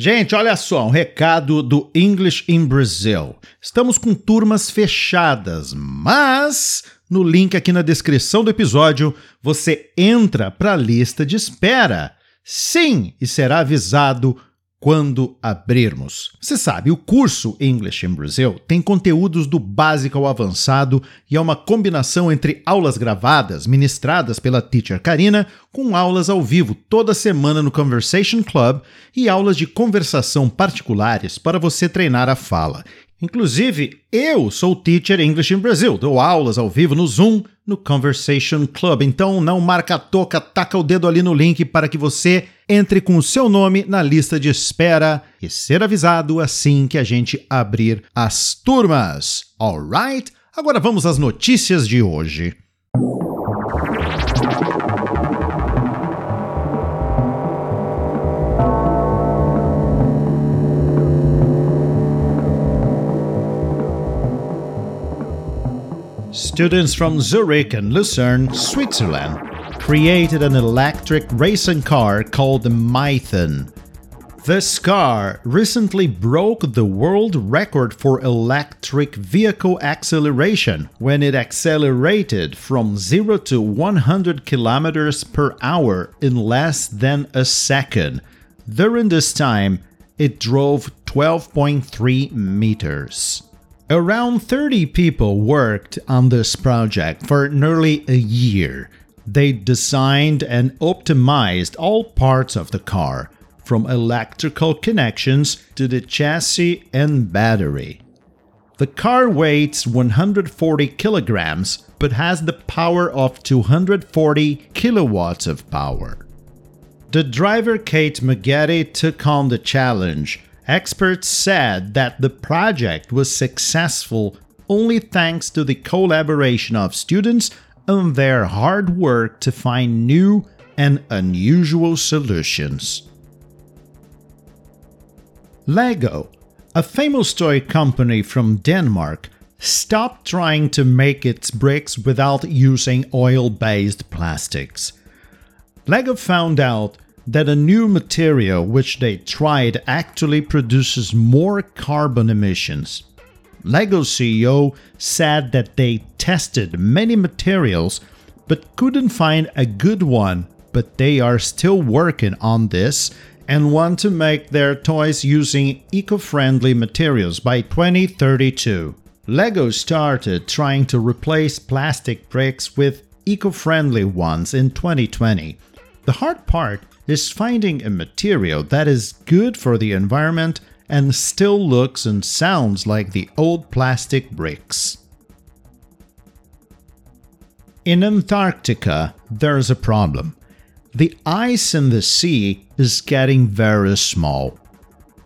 Gente, olha só, um recado do English in Brazil. Estamos com turmas fechadas, mas no link aqui na descrição do episódio você entra para a lista de espera. Sim, e será avisado quando abrirmos. Você sabe, o curso English in Brazil tem conteúdos do básico ao avançado e é uma combinação entre aulas gravadas, ministradas pela teacher Karina, com aulas ao vivo toda semana no Conversation Club e aulas de conversação particulares para você treinar a fala. Inclusive, eu sou teacher English in Brazil, dou aulas ao vivo no Zoom, no Conversation Club. Então não marca a toca, taca o dedo ali no link para que você entre com o seu nome na lista de espera e ser avisado assim que a gente abrir as turmas. Alright? Agora vamos às notícias de hoje. Students from Zurich and Lucerne, Switzerland, created an electric racing car called the Mythen. This car recently broke the world record for electric vehicle acceleration when it accelerated from 0 to 100 kilometers per hour in less than a second. During this time, it drove 12.3 meters. Around 30 people worked on this project for nearly a year. They designed and optimized all parts of the car, from electrical connections to the chassis and battery. The car weighs 140 kilograms but has the power of 240 kilowatts of power. The driver Kate Maggetti took on the challenge Experts said that the project was successful only thanks to the collaboration of students and their hard work to find new and unusual solutions. Lego, a famous toy company from Denmark, stopped trying to make its bricks without using oil based plastics. Lego found out that a new material which they tried actually produces more carbon emissions. LEGO CEO said that they tested many materials but couldn't find a good one, but they are still working on this and want to make their toys using eco friendly materials by 2032. LEGO started trying to replace plastic bricks with eco friendly ones in 2020. The hard part is finding a material that is good for the environment and still looks and sounds like the old plastic bricks. In Antarctica, there's a problem. The ice in the sea is getting very small.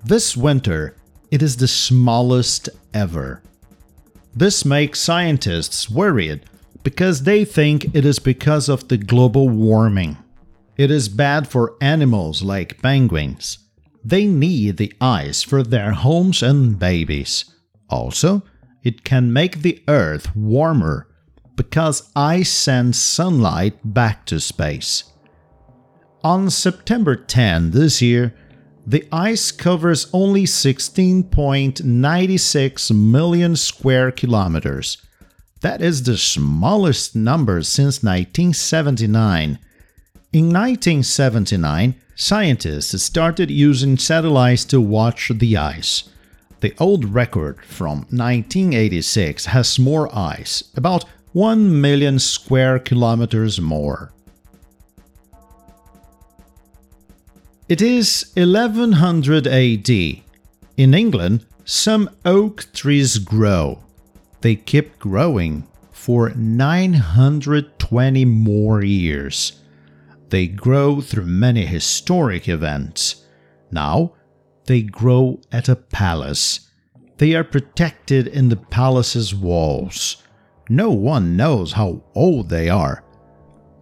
This winter, it is the smallest ever. This makes scientists worried because they think it is because of the global warming. It is bad for animals like penguins. They need the ice for their homes and babies. Also, it can make the Earth warmer because ice sends sunlight back to space. On September 10 this year, the ice covers only 16.96 million square kilometers. That is the smallest number since 1979 in 1979, scientists started using satellites to watch the ice. The old record from 1986 has more ice, about 1 million square kilometers more. It is 1100 AD. In England, some oak trees grow. They keep growing for 920 more years. They grow through many historic events. Now, they grow at a palace. They are protected in the palace's walls. No one knows how old they are.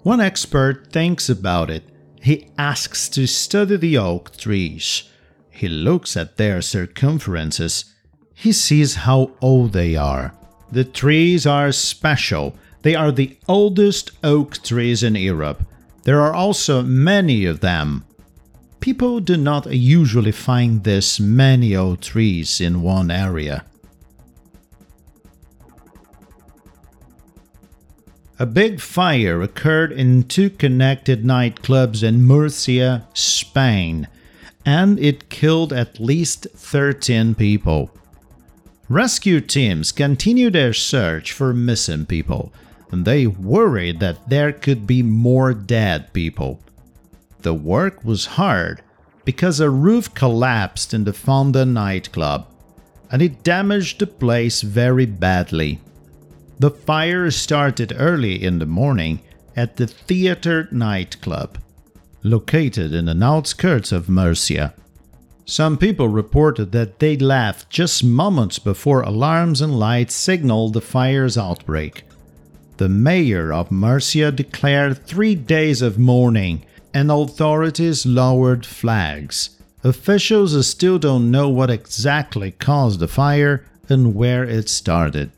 One expert thinks about it. He asks to study the oak trees. He looks at their circumferences. He sees how old they are. The trees are special. They are the oldest oak trees in Europe. There are also many of them. people do not usually find this many old trees in one area. A big fire occurred in two connected nightclubs in Murcia, Spain, and it killed at least 13 people. Rescue teams continue their search for missing people, and they worried that there could be more dead people. The work was hard because a roof collapsed in the Fonda nightclub, and it damaged the place very badly. The fire started early in the morning at the Theatre nightclub, located in the outskirts of Murcia. Some people reported that they left just moments before alarms and lights signaled the fire's outbreak. The mayor of Murcia declared three days of mourning, and authorities lowered flags. Officials still don't know what exactly caused the fire and where it started.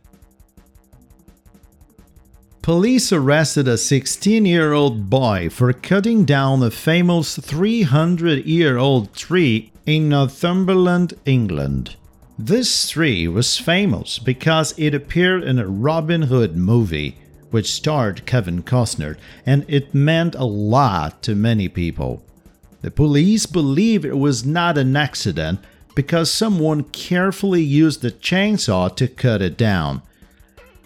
Police arrested a 16 year old boy for cutting down a famous 300 year old tree in Northumberland, England. This tree was famous because it appeared in a Robin Hood movie, which starred Kevin Costner, and it meant a lot to many people. The police believe it was not an accident because someone carefully used the chainsaw to cut it down.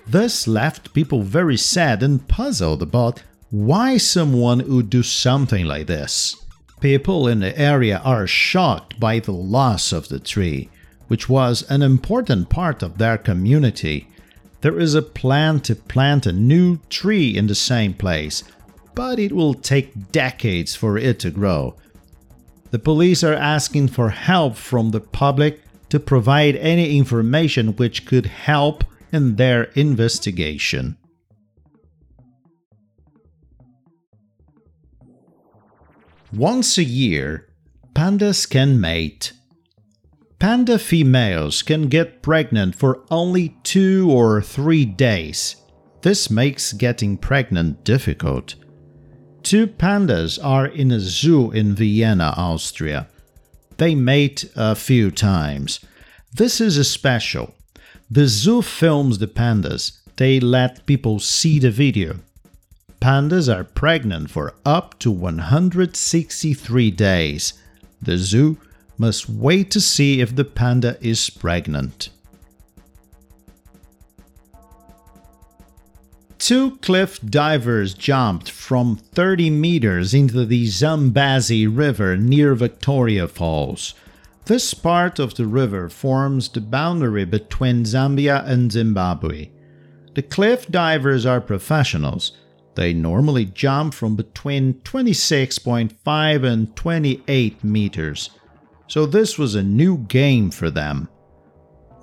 This left people very sad and puzzled about why someone would do something like this. People in the area are shocked by the loss of the tree, which was an important part of their community. There is a plan to plant a new tree in the same place, but it will take decades for it to grow. The police are asking for help from the public to provide any information which could help in their investigation. Once a year, pandas can mate. Panda females can get pregnant for only two or three days. This makes getting pregnant difficult. Two pandas are in a zoo in Vienna, Austria. They mate a few times. This is a special the zoo films the pandas, they let people see the video. Pandas are pregnant for up to 163 days. The zoo must wait to see if the panda is pregnant. Two cliff divers jumped from 30 meters into the Zambezi River near Victoria Falls. This part of the river forms the boundary between Zambia and Zimbabwe. The cliff divers are professionals. They normally jump from between 26.5 and 28 meters. So this was a new game for them.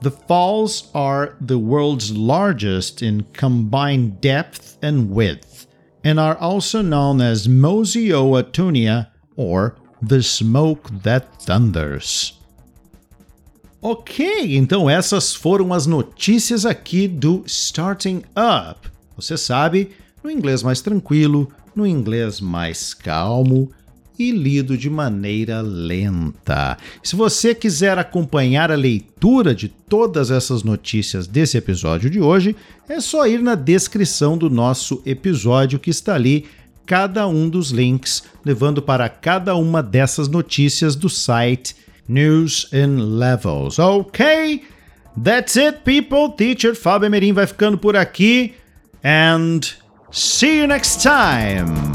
The falls are the world's largest in combined depth and width and are also known as Mosi-oa-Tunya or The Smoke That Thunders. Ok, então essas foram as notícias aqui do Starting Up. Você sabe, no inglês mais tranquilo, no inglês mais calmo e lido de maneira lenta. Se você quiser acompanhar a leitura de todas essas notícias desse episódio de hoje, é só ir na descrição do nosso episódio que está ali cada um dos links levando para cada uma dessas notícias do site News and Levels. Ok? That's it, people. Teacher Fábio Emerim vai ficando por aqui. And see you next time.